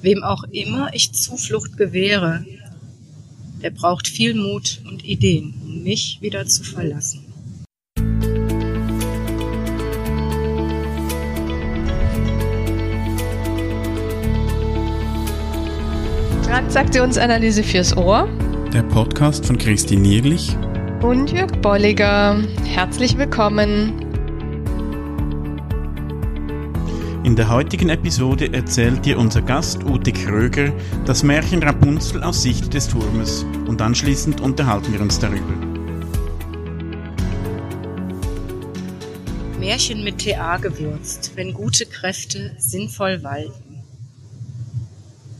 Wem auch immer ich Zuflucht gewähre, der braucht viel Mut und Ideen, um mich wieder zu verlassen. Transaktionsanalyse fürs Ohr. Der Podcast von Christine Nierlich und Jörg Bolliger. Herzlich willkommen. In der heutigen Episode erzählt dir unser Gast Ute Kröger das Märchen Rapunzel aus Sicht des Turmes und anschließend unterhalten wir uns darüber. Märchen mit TA gewürzt, wenn gute Kräfte sinnvoll walten.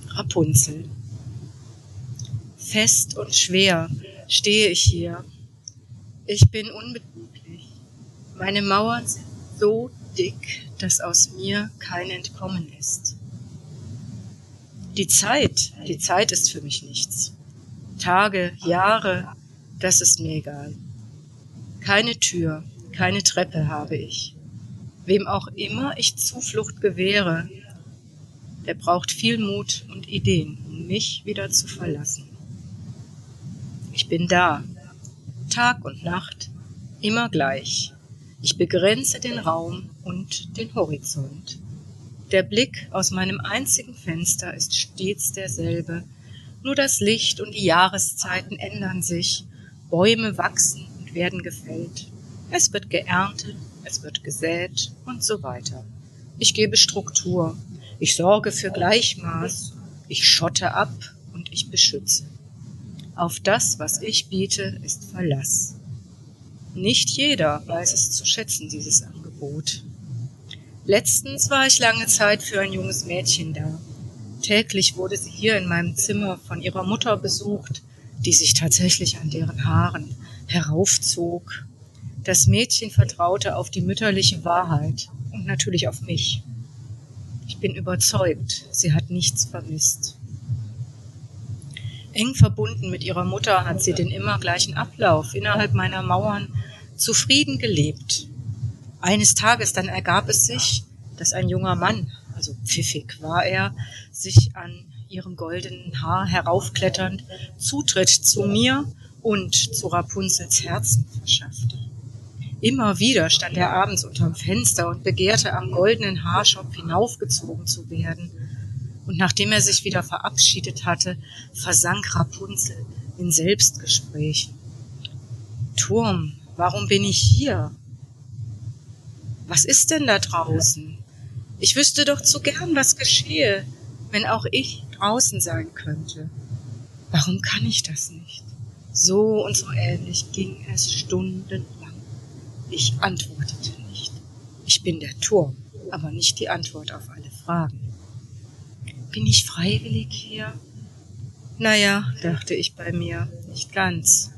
Rapunzel. Fest und schwer stehe ich hier. Ich bin unbeweglich. Meine Mauern sind so dick, dass aus mir kein Entkommen ist. Die Zeit, die Zeit ist für mich nichts. Tage, Jahre, das ist mir egal. Keine Tür, keine Treppe habe ich. Wem auch immer ich Zuflucht gewähre, der braucht viel Mut und Ideen, um mich wieder zu verlassen. Ich bin da, Tag und Nacht, immer gleich. Ich begrenze den Raum und den Horizont. Der Blick aus meinem einzigen Fenster ist stets derselbe, nur das Licht und die Jahreszeiten ändern sich, Bäume wachsen und werden gefällt, es wird geerntet, es wird gesät und so weiter. Ich gebe Struktur, ich sorge für Gleichmaß, ich schotte ab und ich beschütze. Auf das, was ich biete, ist Verlass. Nicht jeder weiß es zu schätzen, dieses Angebot. Letztens war ich lange Zeit für ein junges Mädchen da. Täglich wurde sie hier in meinem Zimmer von ihrer Mutter besucht, die sich tatsächlich an deren Haaren heraufzog. Das Mädchen vertraute auf die mütterliche Wahrheit und natürlich auf mich. Ich bin überzeugt, sie hat nichts vermisst. Eng verbunden mit ihrer Mutter hat sie den immer gleichen Ablauf innerhalb meiner Mauern zufrieden gelebt. Eines Tages dann ergab es sich, dass ein junger Mann, also pfiffig war er, sich an ihrem goldenen Haar heraufkletternd Zutritt zu mir und zu Rapunzels Herzen verschaffte. Immer wieder stand er abends unterm Fenster und begehrte am goldenen Haarschopf hinaufgezogen zu werden. Und nachdem er sich wieder verabschiedet hatte, versank Rapunzel in Selbstgesprächen. Turm, Warum bin ich hier? Was ist denn da draußen? Ich wüsste doch zu gern, was geschehe, wenn auch ich draußen sein könnte. Warum kann ich das nicht? So und so ähnlich ging es stundenlang. Ich antwortete nicht. Ich bin der Turm, aber nicht die Antwort auf alle Fragen. Bin ich freiwillig hier? Naja, dachte ich bei mir, nicht ganz.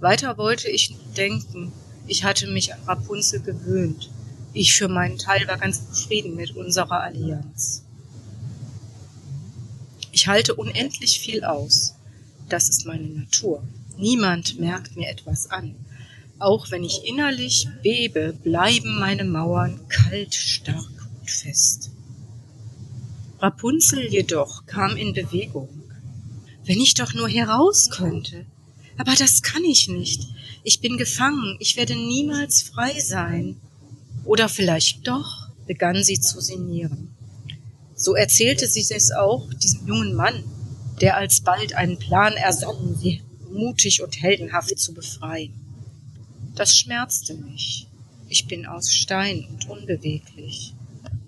Weiter wollte ich nicht denken. Ich hatte mich an Rapunzel gewöhnt. Ich für meinen Teil war ganz zufrieden mit unserer Allianz. Ich halte unendlich viel aus. Das ist meine Natur. Niemand merkt mir etwas an. Auch wenn ich innerlich bebe, bleiben meine Mauern kalt, stark und fest. Rapunzel jedoch kam in Bewegung. Wenn ich doch nur heraus könnte, aber das kann ich nicht. Ich bin gefangen. Ich werde niemals frei sein. Oder vielleicht doch, begann sie zu sinnieren. So erzählte sie es auch diesem jungen Mann, der alsbald einen Plan ersann, sie mutig und heldenhaft zu befreien. Das schmerzte mich. Ich bin aus Stein und unbeweglich.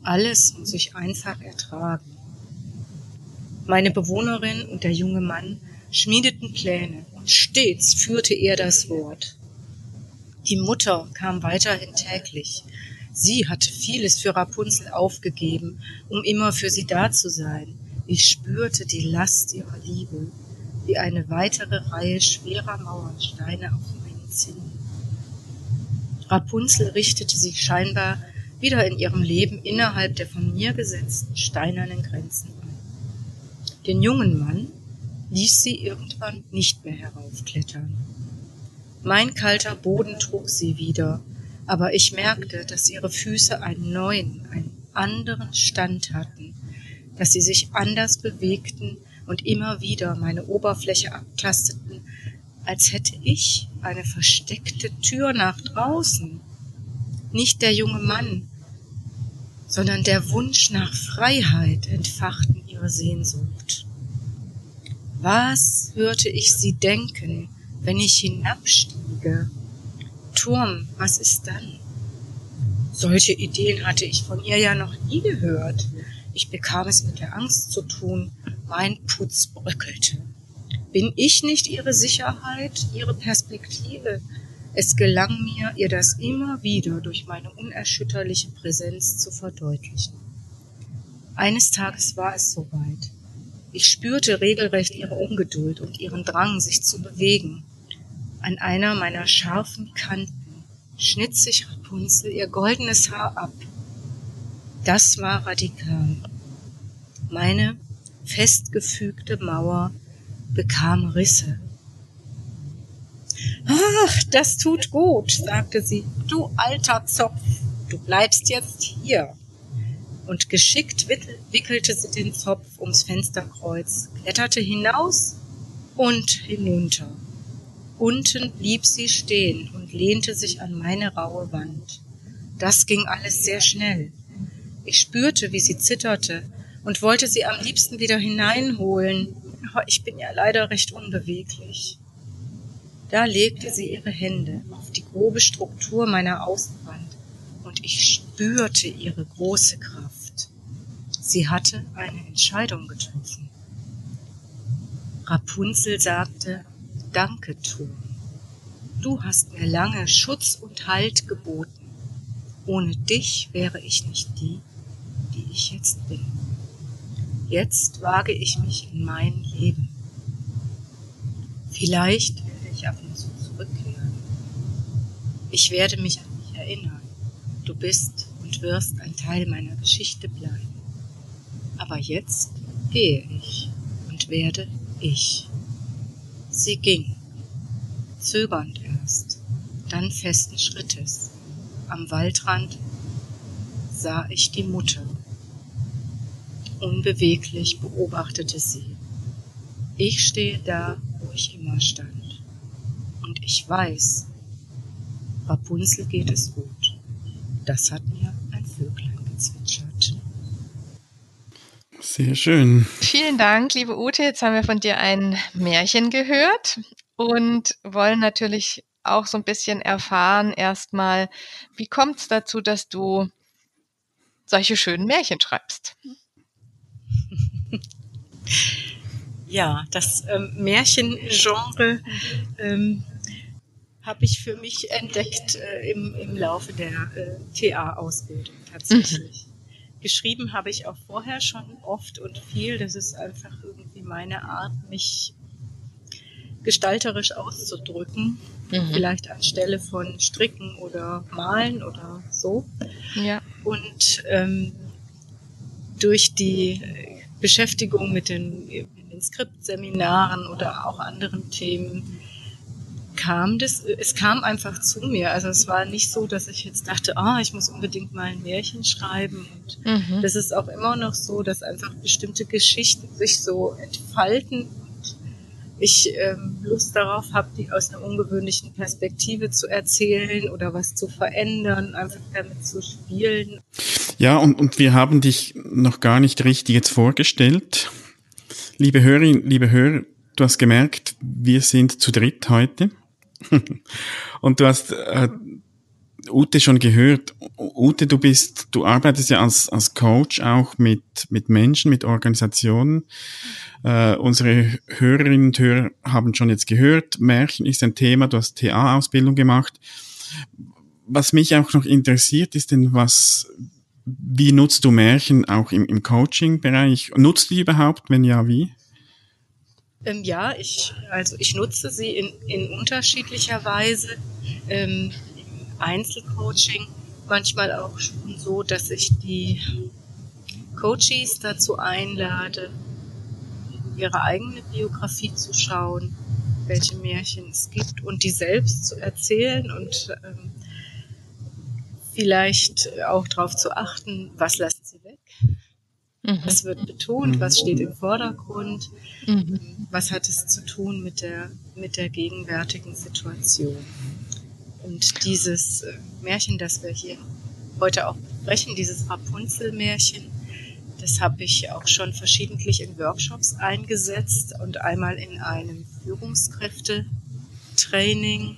Alles muss ich einfach ertragen. Meine Bewohnerin und der junge Mann schmiedeten Pläne, Stets führte er das Wort. Die Mutter kam weiterhin täglich. Sie hatte vieles für Rapunzel aufgegeben, um immer für sie da zu sein. Ich spürte die Last ihrer Liebe, wie eine weitere Reihe schwerer Mauernsteine auf meinen Zinnen. Rapunzel richtete sich scheinbar wieder in ihrem Leben innerhalb der von mir gesetzten steinernen Grenzen ein. Den jungen Mann, ließ sie irgendwann nicht mehr heraufklettern. Mein kalter Boden trug sie wieder, aber ich merkte, dass ihre Füße einen neuen, einen anderen Stand hatten, dass sie sich anders bewegten und immer wieder meine Oberfläche abtasteten, als hätte ich eine versteckte Tür nach draußen. Nicht der junge Mann, sondern der Wunsch nach Freiheit entfachten ihre Sehnsucht. Was hörte ich sie denken, wenn ich hinabstiege? Turm, was ist dann? Solche Ideen hatte ich von ihr ja noch nie gehört. Ich bekam es mit der Angst zu tun. Mein Putz bröckelte. Bin ich nicht ihre Sicherheit, ihre Perspektive? Es gelang mir, ihr das immer wieder durch meine unerschütterliche Präsenz zu verdeutlichen. Eines Tages war es soweit. Ich spürte regelrecht ihre Ungeduld und ihren Drang, sich zu bewegen. An einer meiner scharfen Kanten schnitt sich Rapunzel ihr goldenes Haar ab. Das war radikal. Meine festgefügte Mauer bekam Risse. Ach, das tut gut, sagte sie. Du alter Zopf, du bleibst jetzt hier. Und geschickt wickelte sie den Zopf ums Fensterkreuz, kletterte hinaus und hinunter. Unten blieb sie stehen und lehnte sich an meine raue Wand. Das ging alles sehr schnell. Ich spürte, wie sie zitterte und wollte sie am liebsten wieder hineinholen, aber ich bin ja leider recht unbeweglich. Da legte sie ihre Hände auf die grobe Struktur meiner Außenwand und ich spürte ihre große Kraft. Sie hatte eine Entscheidung getroffen. Rapunzel sagte, Danke, Turm. Du hast mir lange Schutz und Halt geboten. Ohne dich wäre ich nicht die, die ich jetzt bin. Jetzt wage ich mich in mein Leben. Vielleicht werde ich ab und zu zurückkehren. Ich werde mich an dich erinnern. Du bist und wirst ein Teil meiner Geschichte bleiben. Aber jetzt gehe ich und werde ich. Sie ging, zögernd erst, dann festen Schrittes. Am Waldrand sah ich die Mutter. Unbeweglich beobachtete sie. Ich stehe da, wo ich immer stand. Und ich weiß, Rapunzel geht es gut. Das hat mir Sehr schön. Vielen Dank, liebe Ute. Jetzt haben wir von dir ein Märchen gehört und wollen natürlich auch so ein bisschen erfahren erstmal, wie kommt es dazu, dass du solche schönen Märchen schreibst? Ja, das ähm, Märchengenre ähm, habe ich für mich entdeckt äh, im, im Laufe der äh, TA-Ausbildung tatsächlich. Mhm. Geschrieben habe ich auch vorher schon oft und viel. Das ist einfach irgendwie meine Art, mich gestalterisch auszudrücken. Mhm. Vielleicht anstelle von Stricken oder Malen oder so. Ja. Und ähm, durch die Beschäftigung mit den, den Skriptseminaren oder auch anderen Themen kam das, es kam einfach zu mir. Also es war nicht so, dass ich jetzt dachte, ah, ich muss unbedingt mal ein Märchen schreiben. Und mhm. das ist auch immer noch so, dass einfach bestimmte Geschichten sich so entfalten und ich ähm, Lust darauf habe, die aus einer ungewöhnlichen Perspektive zu erzählen oder was zu verändern, einfach damit zu spielen. Ja, und, und wir haben dich noch gar nicht richtig jetzt vorgestellt. Liebe Hörerin, liebe Hörer, du hast gemerkt, wir sind zu dritt heute. Und du hast äh, Ute schon gehört. Ute, du bist, du arbeitest ja als, als Coach auch mit, mit Menschen, mit Organisationen. Äh, unsere Hörerinnen und Hörer haben schon jetzt gehört, Märchen ist ein Thema, du hast TA-Ausbildung gemacht. Was mich auch noch interessiert, ist denn was, wie nutzt du Märchen auch im, im Coaching-Bereich? Nutzt du die überhaupt? Wenn ja, wie? Ähm, ja, ich, also ich nutze sie in, in unterschiedlicher Weise. Ähm, Im Einzelcoaching manchmal auch schon so, dass ich die Coaches dazu einlade, ihre eigene Biografie zu schauen, welche Märchen es gibt und die selbst zu erzählen und ähm, vielleicht auch darauf zu achten, was lassen sie. Was wird betont? Was steht im Vordergrund? Mhm. Was hat es zu tun mit der, mit der gegenwärtigen Situation? Und dieses äh, Märchen, das wir hier heute auch besprechen, dieses Rapunzel-Märchen, das habe ich auch schon verschiedentlich in Workshops eingesetzt und einmal in einem Führungskräftetraining,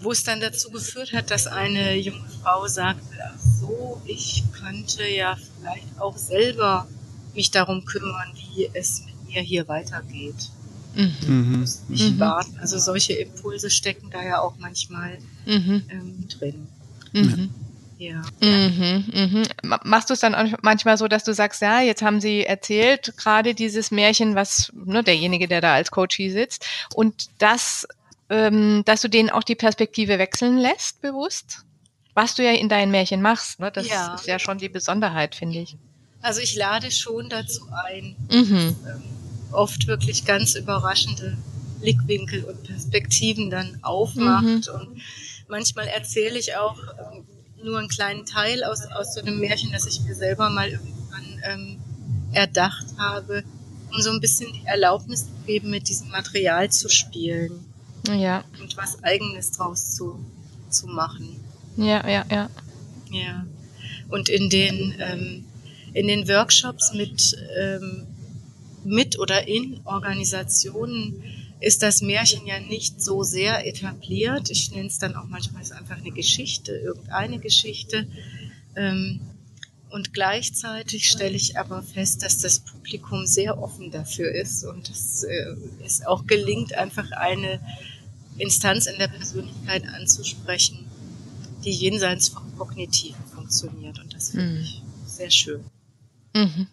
wo es dann dazu geführt hat, dass eine junge Frau sagte, ach so, ich könnte ja vielleicht auch selber mich darum kümmern, wie es mit mir hier weitergeht. Mhm. Nicht mhm. warten. Also solche Impulse stecken da ja auch manchmal mhm. ähm, drin. Mhm. Ja. Mhm, mhm. Machst du es dann auch manchmal so, dass du sagst, ja, jetzt haben sie erzählt, gerade dieses Märchen, was ne, derjenige, der da als Coach hier sitzt, und das, ähm, dass du denen auch die Perspektive wechseln lässt, bewusst? Was du ja in deinen Märchen machst, ne? das ja. ist ja schon die Besonderheit, finde ich. Also ich lade schon dazu ein. Mhm. Ähm, oft wirklich ganz überraschende Blickwinkel und Perspektiven dann aufmacht. Mhm. Und manchmal erzähle ich auch ähm, nur einen kleinen Teil aus, aus so einem Märchen, das ich mir selber mal irgendwann ähm, erdacht habe, um so ein bisschen die Erlaubnis zu geben, mit diesem Material zu spielen. Ja. Und was Eigenes draus zu, zu machen. Ja, ja, ja. Ja. Und in den, ähm, in den Workshops mit ähm, mit oder in Organisationen ist das Märchen ja nicht so sehr etabliert. Ich nenne es dann auch manchmal einfach eine Geschichte, irgendeine Geschichte. Ähm, und gleichzeitig stelle ich aber fest, dass das Publikum sehr offen dafür ist und dass äh, es auch gelingt, einfach eine Instanz in der Persönlichkeit anzusprechen, die jenseits vom Kognitiven funktioniert. Und das finde mhm. ich sehr schön. Mhm.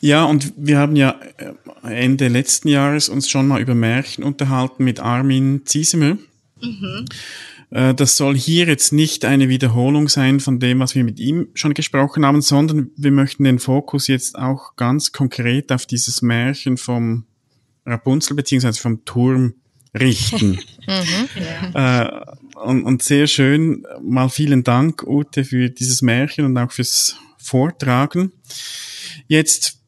Ja, und wir haben ja äh, Ende letzten Jahres uns schon mal über Märchen unterhalten mit Armin Ziesemer. Mhm. Äh, das soll hier jetzt nicht eine Wiederholung sein von dem, was wir mit ihm schon gesprochen haben, sondern wir möchten den Fokus jetzt auch ganz konkret auf dieses Märchen vom Rapunzel beziehungsweise vom Turm richten. mhm, ja. äh, und, und sehr schön, mal vielen Dank, Ute, für dieses Märchen und auch fürs Vortragen. Jetzt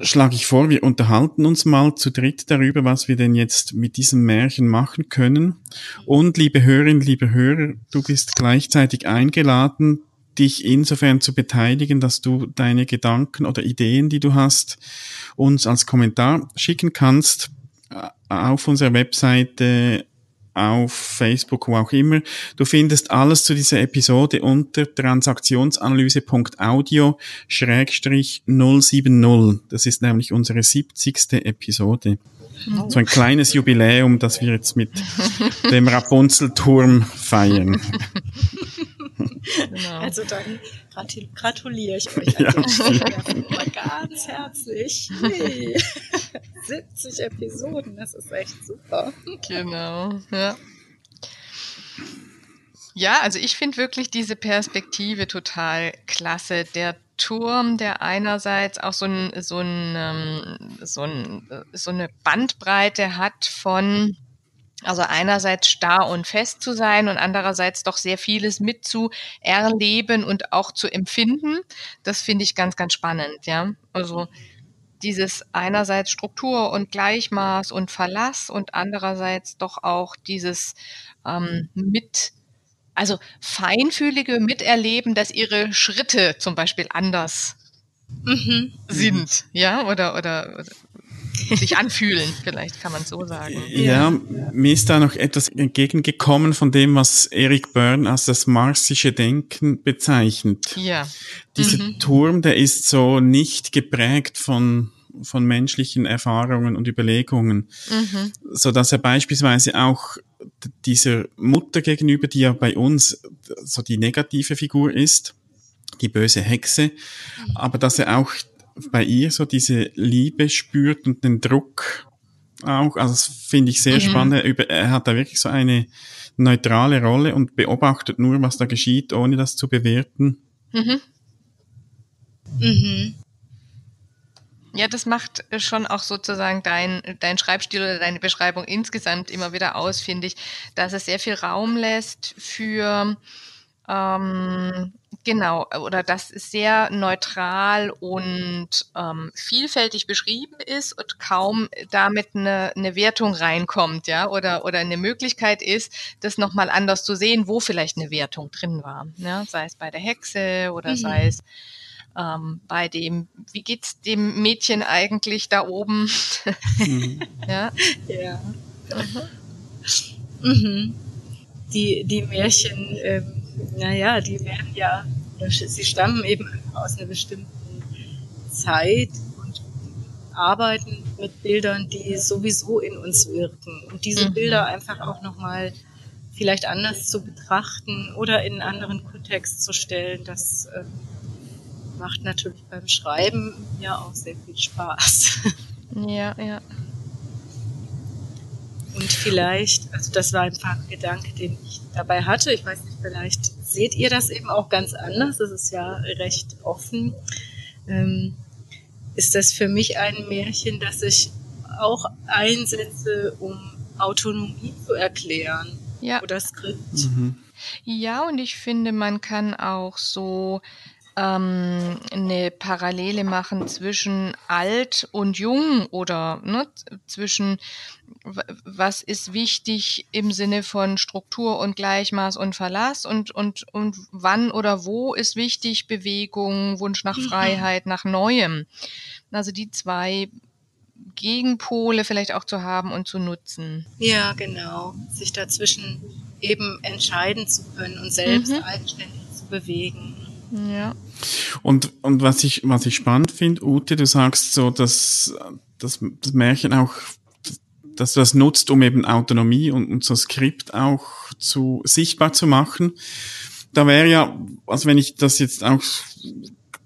schlage ich vor, wir unterhalten uns mal zu dritt darüber, was wir denn jetzt mit diesem Märchen machen können. Und liebe Hörerinnen, liebe Hörer, du bist gleichzeitig eingeladen, dich insofern zu beteiligen, dass du deine Gedanken oder Ideen, die du hast, uns als Kommentar schicken kannst auf unserer Webseite auf Facebook, wo auch immer. Du findest alles zu dieser Episode unter transaktionsanalyse.audio 070. Das ist nämlich unsere 70. Episode. Oh. So ein kleines Jubiläum, das wir jetzt mit dem Rapunzelturm feiern. Genau. Also dann gratuliere ich euch ja, mal ganz herzlich. Hey. 70 Episoden, das ist echt super. Genau, ja. Ja, also ich finde wirklich diese Perspektive total klasse. Der Turm, der einerseits auch so, ein, so, ein, ähm, so, ein, so eine Bandbreite hat von also einerseits starr und fest zu sein und andererseits doch sehr vieles mitzuerleben und auch zu empfinden. Das finde ich ganz, ganz spannend, ja. Also dieses einerseits Struktur und Gleichmaß und Verlass und andererseits doch auch dieses ähm, mit, also feinfühlige Miterleben, dass ihre Schritte zum Beispiel anders mhm. sind, ja, oder, oder, oder sich anfühlen, vielleicht kann man so sagen. Ja, mir ist da noch etwas entgegengekommen von dem, was Eric Byrne als das marsische Denken bezeichnet. Ja. Dieser mhm. Turm, der ist so nicht geprägt von von menschlichen Erfahrungen und Überlegungen, mhm. so dass er beispielsweise auch dieser Mutter gegenüber, die ja bei uns so die negative Figur ist, die böse Hexe, mhm. aber dass er auch bei ihr so diese Liebe spürt und den Druck auch. Also das finde ich sehr mhm. spannend. Er hat da wirklich so eine neutrale Rolle und beobachtet nur, was da geschieht, ohne das zu bewerten. Mhm. Mhm. Ja, das macht schon auch sozusagen dein, dein Schreibstil oder deine Beschreibung insgesamt immer wieder aus, finde ich, dass es sehr viel Raum lässt für ähm, genau, oder das sehr neutral und ähm, vielfältig beschrieben ist und kaum damit eine, eine Wertung reinkommt, ja, oder, oder eine Möglichkeit ist, das nochmal anders zu sehen, wo vielleicht eine Wertung drin war. Ja? Sei es bei der Hexe oder mhm. sei es ähm, bei dem, wie geht's dem Mädchen eigentlich da oben? Mhm. ja. Ja. Mhm. Die, die Märchen, ähm, naja, die werden ja, sie stammen eben aus einer bestimmten Zeit und arbeiten mit Bildern, die sowieso in uns wirken. Und diese mhm. Bilder einfach auch nochmal vielleicht anders zu betrachten oder in einen anderen Kontext zu stellen, das äh, macht natürlich beim Schreiben ja auch sehr viel Spaß. Ja, ja. Und vielleicht, also das war einfach ein Gedanke, den ich dabei hatte. Ich weiß nicht, vielleicht seht ihr das eben auch ganz anders. Das ist ja recht offen. Ähm, ist das für mich ein Märchen, das ich auch einsetze, um Autonomie zu erklären? Ja. Oder Skript. Mhm. Ja, und ich finde, man kann auch so ähm, eine Parallele machen zwischen alt und jung oder ne, zwischen was ist wichtig im Sinne von Struktur und Gleichmaß und Verlass und, und, und wann oder wo ist wichtig Bewegung, Wunsch nach mhm. Freiheit, nach Neuem. Also die zwei Gegenpole vielleicht auch zu haben und zu nutzen. Ja, genau. Sich dazwischen eben entscheiden zu können und selbst mhm. eigenständig zu bewegen. Ja. Und, und was ich, was ich spannend finde, Ute, du sagst so, dass, dass das Märchen auch, dass du das nutzt, um eben Autonomie und, und so Skript auch zu, sichtbar zu machen. Da wäre ja, also wenn ich das jetzt auch,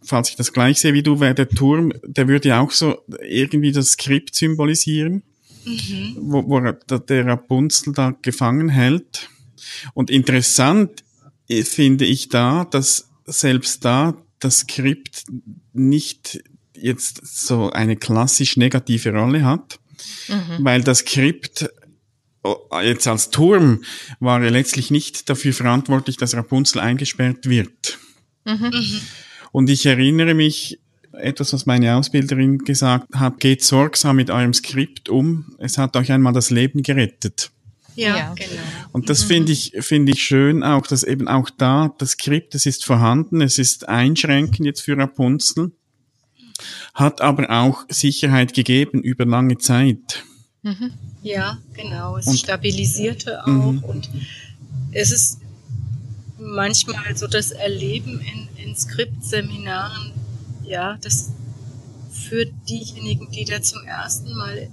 falls ich das gleich sehe wie du, wäre der Turm, der würde ja auch so irgendwie das Skript symbolisieren, mhm. wo, wo der Rapunzel da gefangen hält. Und interessant finde ich da, dass selbst da das Skript nicht jetzt so eine klassisch negative Rolle hat, mhm. weil das Skript jetzt als Turm war er letztlich nicht dafür verantwortlich, dass Rapunzel eingesperrt wird. Mhm. Und ich erinnere mich, etwas, was meine Ausbilderin gesagt hat, geht sorgsam mit eurem Skript um. Es hat euch einmal das Leben gerettet. Ja, genau. Und das mhm. finde ich, finde ich schön auch, dass eben auch da das Skript, es ist vorhanden, es ist einschränkend jetzt für Rapunzel, hat aber auch Sicherheit gegeben über lange Zeit. Mhm. Ja, genau. Es und, stabilisierte auch mhm. und es ist manchmal so das Erleben in, in Skriptseminaren, ja, das für diejenigen, die da zum ersten Mal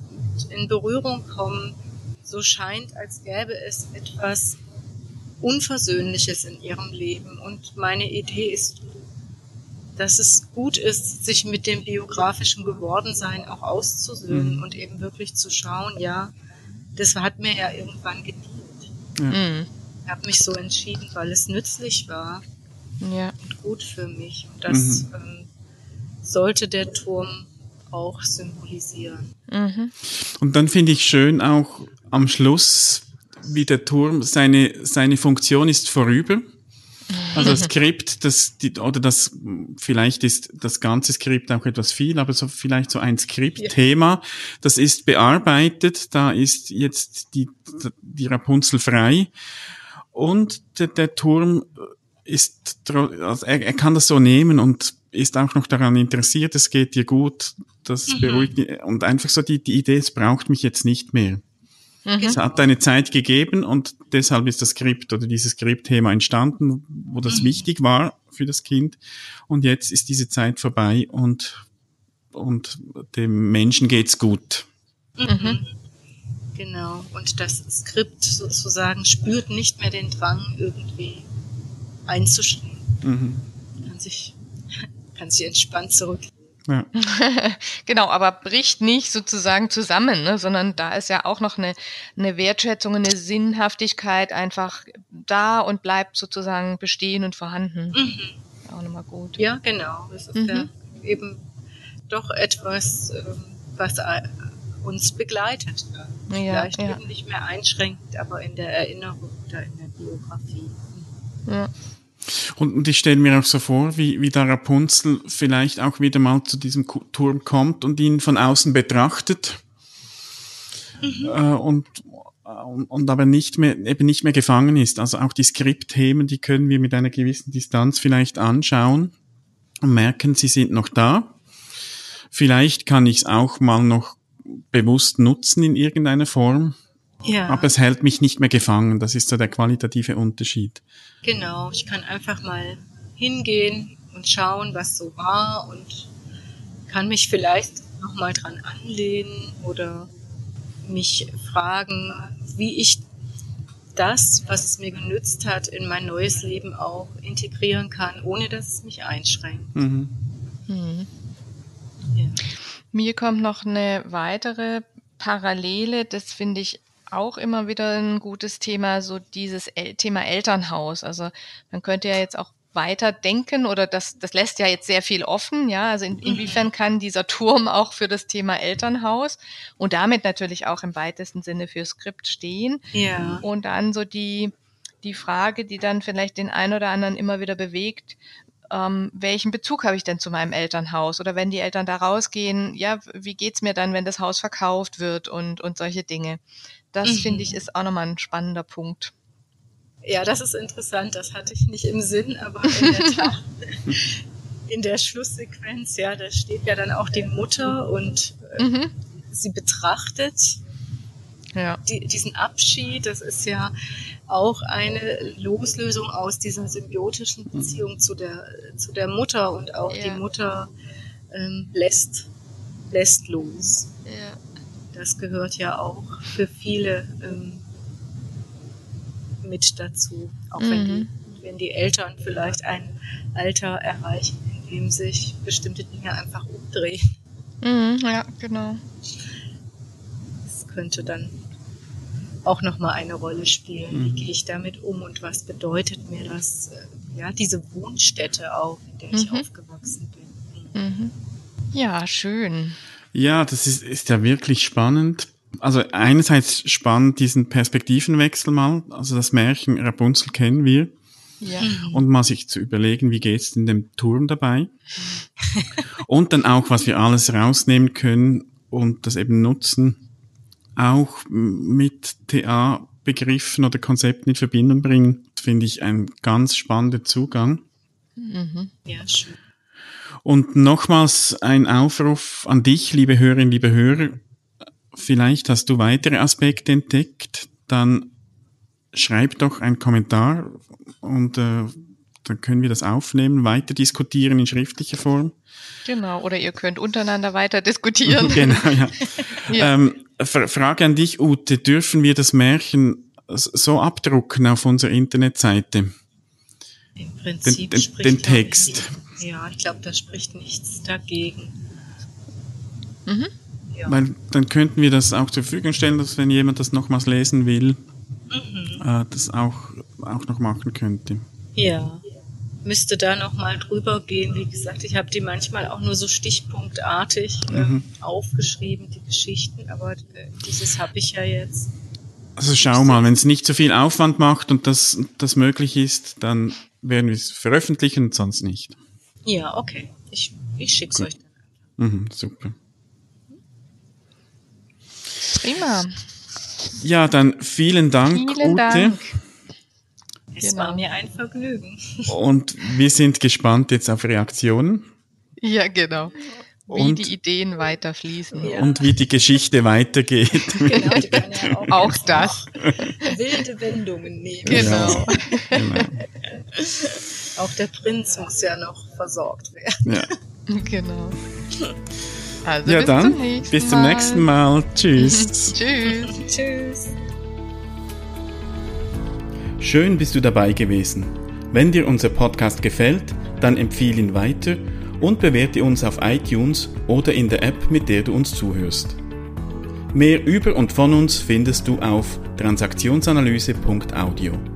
in Berührung kommen, so scheint, als gäbe es etwas Unversöhnliches in ihrem Leben. Und meine Idee ist, dass es gut ist, sich mit dem biografischen Gewordensein auch auszusöhnen mhm. und eben wirklich zu schauen, ja, das hat mir ja irgendwann gedient. Ja. Mhm. Ich habe mich so entschieden, weil es nützlich war ja. und gut für mich. Und das mhm. ähm, sollte der Turm auch symbolisieren. Mhm. Und dann finde ich schön auch am Schluss, wie der Turm, seine, seine Funktion ist vorüber. Also das Skript, das, die, oder das, vielleicht ist das ganze Skript auch etwas viel, aber so vielleicht so ein Skriptthema, das ist bearbeitet, da ist jetzt die, die Rapunzel frei und der, der Turm ist, also er, er kann das so nehmen und ist auch noch daran interessiert, es geht dir gut, das mhm. beruhigt und einfach so die, die Idee, es braucht mich jetzt nicht mehr. Mhm. Es hat eine Zeit gegeben und deshalb ist das Skript oder dieses Skriptthema entstanden, wo das mhm. wichtig war für das Kind. Und jetzt ist diese Zeit vorbei und, und dem Menschen geht's gut. Mhm. Genau. Und das Skript sozusagen spürt nicht mehr den Drang, irgendwie einzustehen. Mhm. Kann sich, kann sich entspannt zurück ja. genau, aber bricht nicht sozusagen zusammen, ne, sondern da ist ja auch noch eine, eine Wertschätzung, eine Sinnhaftigkeit einfach da und bleibt sozusagen bestehen und vorhanden. Mhm. Auch nochmal gut. Ja, genau. Das ist mhm. ja eben doch etwas, ähm, was äh, uns begleitet. Vielleicht ja, ja. eben nicht mehr einschränkt, aber in der Erinnerung oder in der Biografie. Ja. Und, und ich stelle mir auch so vor, wie, wie der Rapunzel vielleicht auch wieder mal zu diesem Turm kommt und ihn von außen betrachtet. Mhm. Äh, und, und, und aber nicht mehr, eben nicht mehr gefangen ist. Also auch die Skriptthemen, die können wir mit einer gewissen Distanz vielleicht anschauen und merken, sie sind noch da. Vielleicht kann ich es auch mal noch bewusst nutzen in irgendeiner Form. Ja. Aber es hält mich nicht mehr gefangen. Das ist so der qualitative Unterschied. Genau, ich kann einfach mal hingehen und schauen, was so war und kann mich vielleicht nochmal dran anlehnen oder mich fragen, wie ich das, was es mir genützt hat, in mein neues Leben auch integrieren kann, ohne dass es mich einschränkt. Mhm. Mhm. Ja. Mir kommt noch eine weitere Parallele, das finde ich auch immer wieder ein gutes Thema, so dieses El Thema Elternhaus. Also man könnte ja jetzt auch weiter denken oder das, das lässt ja jetzt sehr viel offen, ja. Also in, inwiefern kann dieser Turm auch für das Thema Elternhaus und damit natürlich auch im weitesten Sinne für Skript stehen. Ja. Und dann so die, die Frage, die dann vielleicht den einen oder anderen immer wieder bewegt, ähm, welchen Bezug habe ich denn zu meinem Elternhaus? Oder wenn die Eltern da rausgehen, ja, wie geht's mir dann, wenn das Haus verkauft wird und, und solche Dinge? Das mhm. finde ich ist auch nochmal ein spannender Punkt. Ja, das ist interessant. Das hatte ich nicht im Sinn, aber in der Tat. in der Schlusssequenz, ja, da steht ja dann auch die Mutter und äh, mhm. sie betrachtet ja. die, diesen Abschied. Das ist ja auch eine Loslösung aus dieser symbiotischen Beziehung mhm. zu, der, zu der Mutter und auch ja. die Mutter ähm, lässt, lässt los. Ja. Das gehört ja auch für viele ähm, mit dazu. Auch mhm. wenn, die, wenn die Eltern vielleicht ein Alter erreichen, in dem sich bestimmte Dinge einfach umdrehen. Mhm, ja, genau. Das könnte dann auch nochmal eine Rolle spielen. Mhm. Wie gehe ich damit um und was bedeutet mir das, äh, ja, diese Wohnstätte auch, in der ich mhm. aufgewachsen bin. Mhm. Ja, schön. Ja, das ist, ist ja wirklich spannend. Also einerseits spannend diesen Perspektivenwechsel mal. Also das Märchen Rapunzel kennen wir. Ja. Und mal sich zu überlegen, wie geht's in dem Turm dabei? und dann auch, was wir alles rausnehmen können und das eben nutzen, auch mit TA-Begriffen oder Konzepten in Verbindung bringen, finde ich ein ganz spannender Zugang. Mhm. Ja, schön. Und nochmals ein Aufruf an dich, liebe Hörerinnen, liebe Hörer. Vielleicht hast du weitere Aspekte entdeckt, dann schreib doch einen Kommentar und äh, dann können wir das aufnehmen, weiter diskutieren in schriftlicher Form. Genau, oder ihr könnt untereinander weiter diskutieren. genau, ja. ja. Ähm, Frage an dich, Ute, dürfen wir das Märchen so abdrucken auf unserer Internetseite? Im Prinzip den, den, den Text. Ja, ich glaube, da spricht nichts dagegen. Mhm. Ja. Weil dann könnten wir das auch zur Verfügung stellen, dass wenn jemand das nochmals lesen will, mhm. äh, das auch, auch noch machen könnte. Ja, müsste da nochmal drüber gehen. Wie gesagt, ich habe die manchmal auch nur so stichpunktartig äh, mhm. aufgeschrieben, die Geschichten, aber äh, dieses habe ich ja jetzt. Also schau mal, wenn es nicht zu so viel Aufwand macht und das, das möglich ist, dann werden wir es veröffentlichen und sonst nicht. Ja, okay. Ich, ich schicke es euch dann. Mhm, super. Prima. Ja, dann vielen Dank, vielen Ute. Dank. Es genau. war mir ein Vergnügen. Und wir sind gespannt jetzt auf Reaktionen. Ja, genau. Wie und, die Ideen weiterfließen. Ja. Und wie die Geschichte weitergeht. Genau, die kann ja auch, auch das. Wilde Wendungen nehmen. Genau. genau. Auch der Prinz muss ja noch versorgt werden. Ja. Genau. Also ja, bis dann. Zum nächsten bis zum nächsten Mal. Tschüss. Tschüss. Tschüss. Schön bist du dabei gewesen. Wenn dir unser Podcast gefällt, dann empfehle ihn weiter und bewerte uns auf iTunes oder in der App, mit der du uns zuhörst. Mehr über und von uns findest du auf transaktionsanalyse.audio.